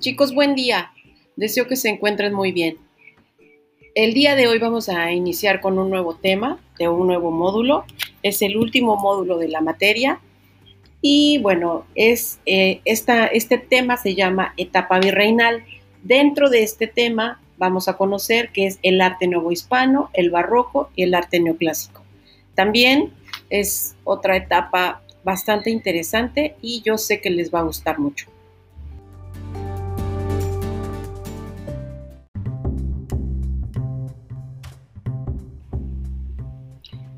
Chicos, buen día. Deseo que se encuentren muy bien. El día de hoy vamos a iniciar con un nuevo tema, de un nuevo módulo. Es el último módulo de la materia. Y bueno, es, eh, este tema se llama etapa virreinal. Dentro de este tema vamos a conocer qué es el arte nuevo hispano, el barroco y el arte neoclásico. También es otra etapa bastante interesante y yo sé que les va a gustar mucho.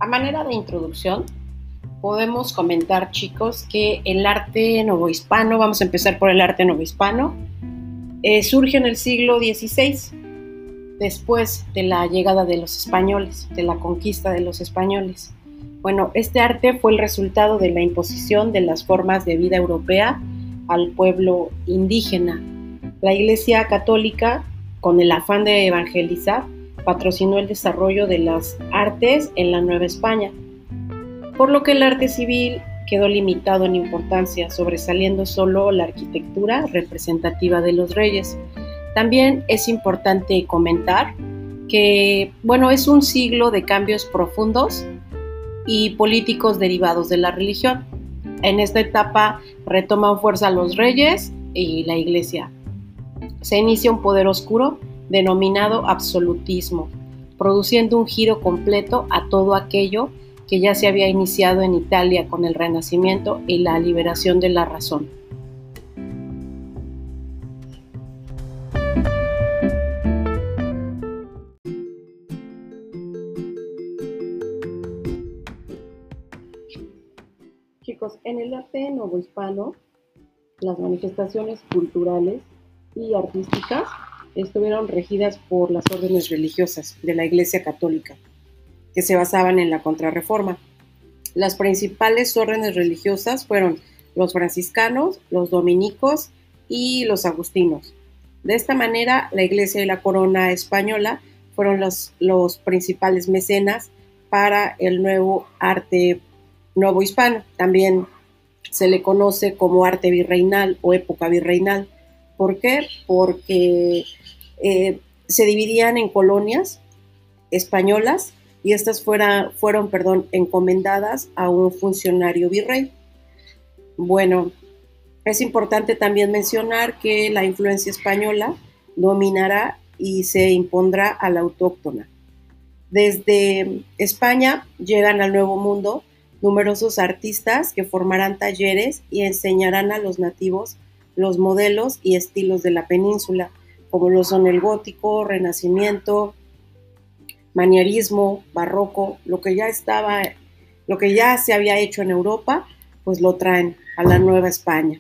A manera de introducción, podemos comentar, chicos, que el arte novohispano, vamos a empezar por el arte novohispano, eh, surge en el siglo XVI, después de la llegada de los españoles, de la conquista de los españoles. Bueno, este arte fue el resultado de la imposición de las formas de vida europea al pueblo indígena. La Iglesia Católica, con el afán de evangelizar, patrocinó el desarrollo de las artes en la Nueva España, por lo que el arte civil quedó limitado en importancia, sobresaliendo solo la arquitectura representativa de los reyes. También es importante comentar que, bueno, es un siglo de cambios profundos y políticos derivados de la religión. En esta etapa retoman fuerza los reyes y la iglesia. Se inicia un poder oscuro denominado absolutismo, produciendo un giro completo a todo aquello que ya se había iniciado en Italia con el Renacimiento y la liberación de la razón. Chicos, en el arte novohispano, las manifestaciones culturales y artísticas estuvieron regidas por las órdenes religiosas de la Iglesia Católica, que se basaban en la contrarreforma. Las principales órdenes religiosas fueron los franciscanos, los dominicos y los agustinos. De esta manera, la Iglesia y la Corona española fueron los, los principales mecenas para el nuevo arte nuevo hispano. También se le conoce como arte virreinal o época virreinal. ¿Por qué? Porque eh, se dividían en colonias españolas y estas fueron encomendadas a un funcionario virrey. Bueno, es importante también mencionar que la influencia española dominará y se impondrá a la autóctona. Desde España llegan al Nuevo Mundo numerosos artistas que formarán talleres y enseñarán a los nativos los modelos y estilos de la península como lo son el gótico, renacimiento, manierismo, barroco, lo que ya estaba, lo que ya se había hecho en Europa, pues lo traen a la Nueva España.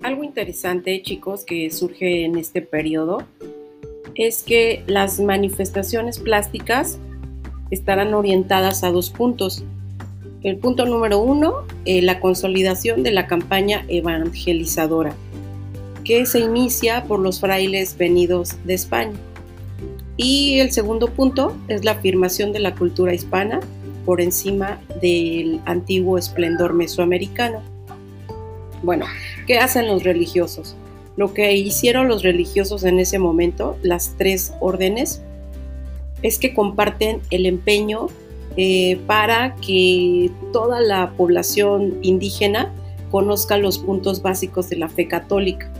Algo interesante, chicos, que surge en este periodo es que las manifestaciones plásticas estarán orientadas a dos puntos. El punto número uno, eh, la consolidación de la campaña evangelizadora, que se inicia por los frailes venidos de España. Y el segundo punto es la afirmación de la cultura hispana por encima del antiguo esplendor mesoamericano. Bueno, ¿qué hacen los religiosos? Lo que hicieron los religiosos en ese momento, las tres órdenes, es que comparten el empeño eh, para que toda la población indígena conozca los puntos básicos de la fe católica.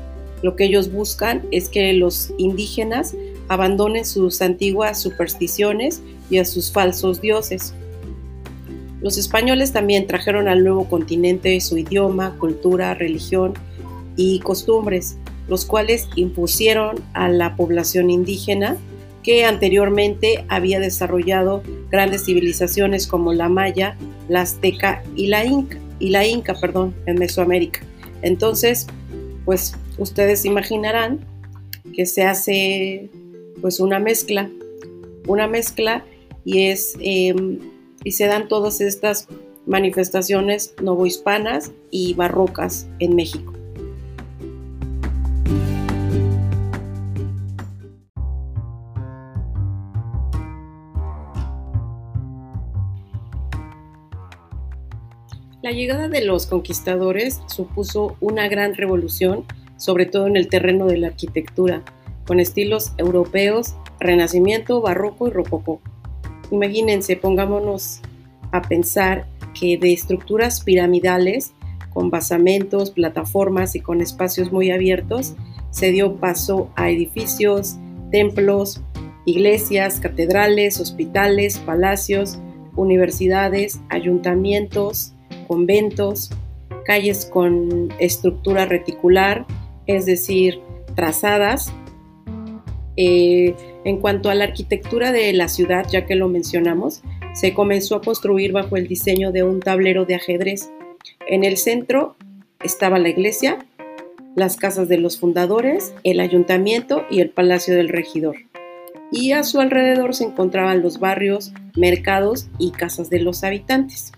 Lo que ellos buscan es que los indígenas abandonen sus antiguas supersticiones y a sus falsos dioses. Los españoles también trajeron al nuevo continente su idioma, cultura, religión y costumbres, los cuales impusieron a la población indígena que anteriormente había desarrollado grandes civilizaciones como la maya, la azteca y la inca, y la inca, perdón, en Mesoamérica. Entonces, pues ustedes imaginarán que se hace pues una mezcla, una mezcla y es em, y se dan todas estas manifestaciones novohispanas y barrocas en México. Llegada de los conquistadores supuso una gran revolución, sobre todo en el terreno de la arquitectura, con estilos europeos, renacimiento, barroco y rococó. Imagínense, pongámonos a pensar que de estructuras piramidales, con basamentos, plataformas y con espacios muy abiertos, se dio paso a edificios, templos, iglesias, catedrales, hospitales, palacios, universidades, ayuntamientos, conventos, calles con estructura reticular, es decir, trazadas. Eh, en cuanto a la arquitectura de la ciudad, ya que lo mencionamos, se comenzó a construir bajo el diseño de un tablero de ajedrez. En el centro estaba la iglesia, las casas de los fundadores, el ayuntamiento y el palacio del regidor. Y a su alrededor se encontraban los barrios, mercados y casas de los habitantes.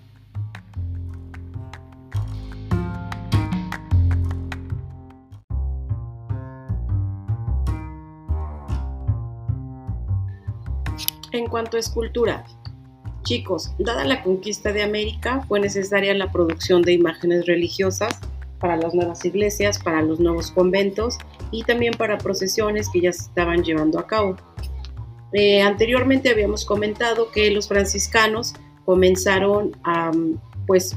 En cuanto a escultura, chicos, dada la conquista de América, fue necesaria la producción de imágenes religiosas para las nuevas iglesias, para los nuevos conventos y también para procesiones que ya se estaban llevando a cabo. Eh, anteriormente habíamos comentado que los franciscanos comenzaron a, pues,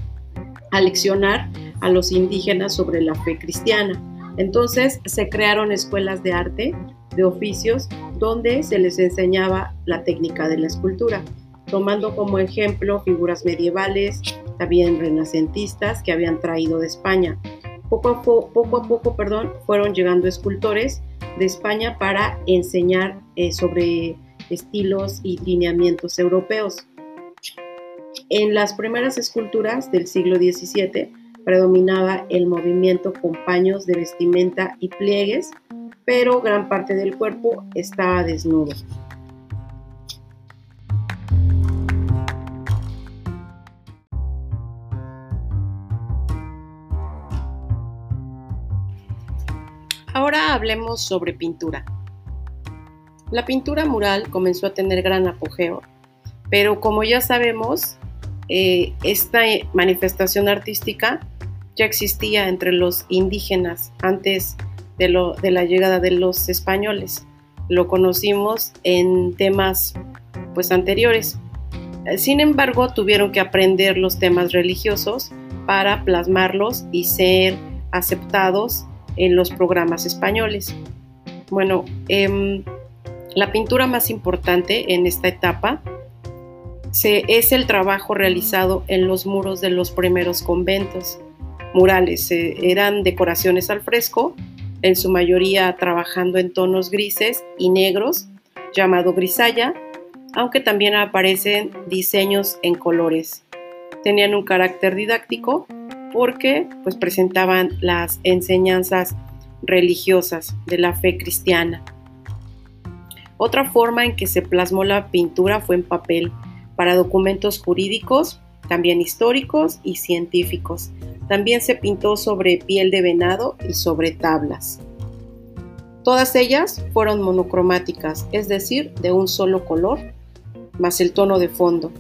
a leccionar a los indígenas sobre la fe cristiana. Entonces se crearon escuelas de arte, de oficios, donde se les enseñaba la técnica de la escultura, tomando como ejemplo figuras medievales, también renacentistas que habían traído de España. Poco a, poco, perdón, fueron llegando escultores de España para enseñar eh, sobre estilos y lineamientos europeos. En las primeras esculturas del siglo XVII predominaba el movimiento con paños de vestimenta y pliegues, pero gran parte del cuerpo estaba desnudo. Ahora hablemos sobre pintura. La pintura mural comenzó a tener gran apogeo, pero como ya sabemos, eh, esta manifestación artística ya existía entre los indígenas antes de, la llegada de los españoles. Lo conocimos en temas pues anteriores. Sin embargo, tuvieron que aprender los temas religiosos para plasmarlos y ser aceptados en los programas españoles. Bueno, em, la pintura más importante en esta etapa es el trabajo realizado en los muros de los primeros conventos. Murales eh, eran decoraciones al fresco en su mayoría trabajando en tonos grises y negros, llamado grisalla, aunque también aparecen diseños en colores. Tenían un carácter didáctico porque pues, presentaban las enseñanzas religiosas de la fe cristiana. Otra forma en que se plasmó la pintura fue en papel, para documentos jurídicos, también históricos y científicos, también se pintó sobre piel de venado y sobre tablas. Todas ellas fueron monocromáticas, es decir, de un solo color, más el tono de fondo.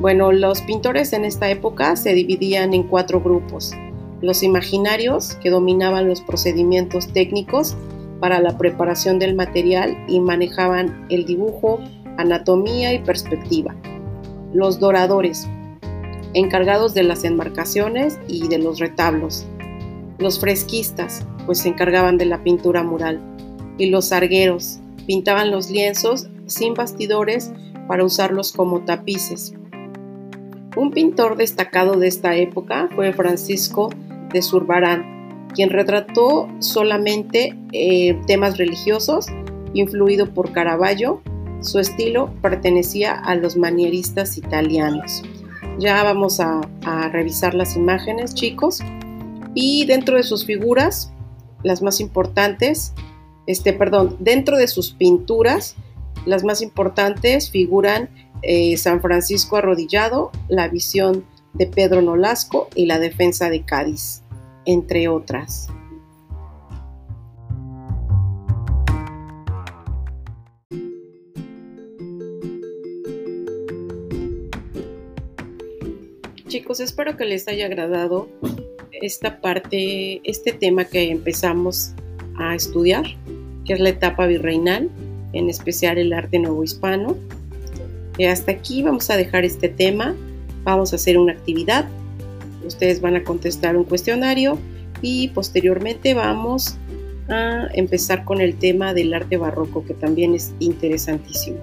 Bueno, los pintores en esta época se dividían en cuatro grupos. Los imaginarios, que dominaban los procedimientos técnicos para la preparación del material y manejaban el dibujo, anatomía y perspectiva. Los doradores, encargados de las enmarcaciones y de los retablos. Los fresquistas, pues se encargaban de la pintura mural. Y los argueros, pintaban los lienzos sin bastidores para usarlos como tapices. Un pintor destacado de esta época fue Francisco de Zurbarán, quien retrató solamente eh, temas religiosos, influido por Caravaggio. Su estilo pertenecía a los manieristas italianos. Ya vamos a, revisar las imágenes, chicos. Y dentro de sus figuras, las más importantes, este, perdón, dentro de sus pinturas, las más importantes figuran eh, San Francisco arrodillado, la visión de Pedro Nolasco y la defensa de Cádiz, entre otras. Chicos, espero que les haya agradado esta parte, este tema que empezamos a estudiar, que es la etapa virreinal, en especial el arte novohispano. Y hasta aquí vamos a dejar este tema, vamos a hacer una actividad, ustedes van a contestar un cuestionario y posteriormente vamos a empezar con el tema del arte barroco, que también es interesantísimo.